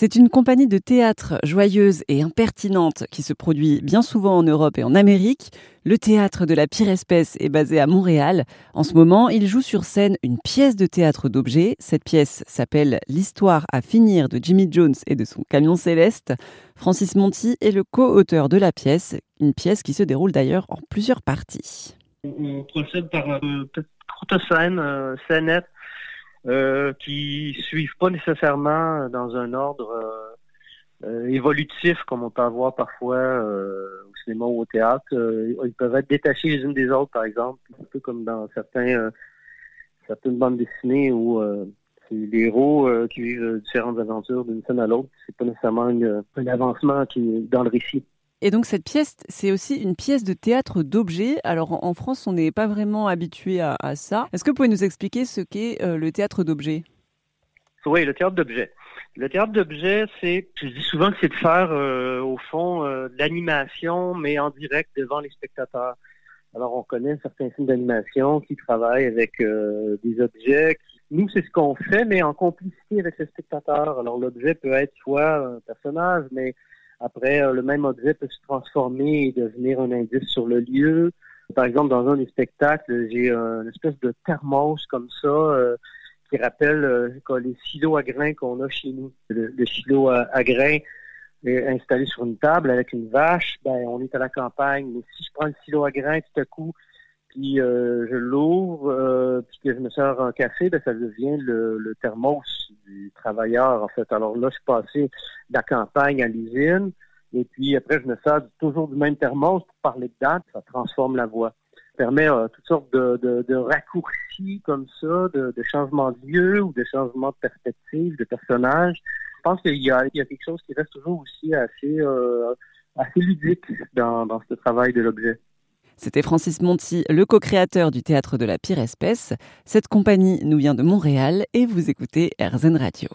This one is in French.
C'est une compagnie de théâtre joyeuse et impertinente qui se produit bien souvent en Europe et en Amérique. Le théâtre de la pire espèce est basé à Montréal. En ce moment, il joue sur scène une pièce de théâtre d'objets. Cette pièce s'appelle L'histoire à finir de Jimmy Jones et de son camion céleste. Francis Monti est le co-auteur de la pièce, une pièce qui se déroule d'ailleurs en plusieurs parties. On procède par une courte scène, euh, euh, qui suivent pas nécessairement dans un ordre euh, euh, évolutif comme on peut avoir parfois au cinéma ou au théâtre. ils peuvent être détachés les unes des autres, par exemple, un peu comme dans certains certaines bandes dessinées où c'est les héros qui vivent différentes aventures d'une scène à l'autre. C'est pas nécessairement un avancement qui dans le récit. Et donc cette pièce, c'est aussi une pièce de théâtre d'objets. Alors en France, on n'est pas vraiment habitué à, ça. Est-ce que vous pouvez nous expliquer ce qu'est euh, le théâtre d'objets? Oui, le théâtre d'objets. Le théâtre d'objets, c'est, je dis souvent que c'est de faire euh, au fond euh, l'animation, mais en direct devant les spectateurs. Alors on connaît certains films d'animation qui travaillent avec des objets. Nous, c'est ce qu'on fait, mais en complicité avec les spectateurs. Alors l'objet peut être soit un personnage, mais après, euh, le même objet peut se transformer et devenir un indice sur le lieu. Par exemple, dans un des spectacles, j'ai une espèce de thermos comme ça euh, qui rappelle euh, les silos à grains qu'on a chez nous. Le, silo à, grains est installé sur une table avec une vache, ben on est à la campagne. Mais si je prends le silo à grains tout à coup puis euh, je l'ouvre, euh, puis que je me sers un café, ben, ça devient le, le, thermos du travailleur, en fait. Alors là, je suis passé de la campagne à l'usine, et puis après, je me sers toujours du même thermos pour parler de date, ça transforme la voix. Ça permet euh, toutes sortes de, de, de, raccourcis comme ça, de, de changements de lieu ou de changements de perspective, de personnage. Je pense qu'il y a, il y a quelque chose qui reste toujours aussi assez, euh, assez ludique dans, dans ce travail de l'objet. C'était Francis Monti, le co-créateur du théâtre de la pire espèce. Cette compagnie nous vient de Montréal et vous écoutez RZN Radio.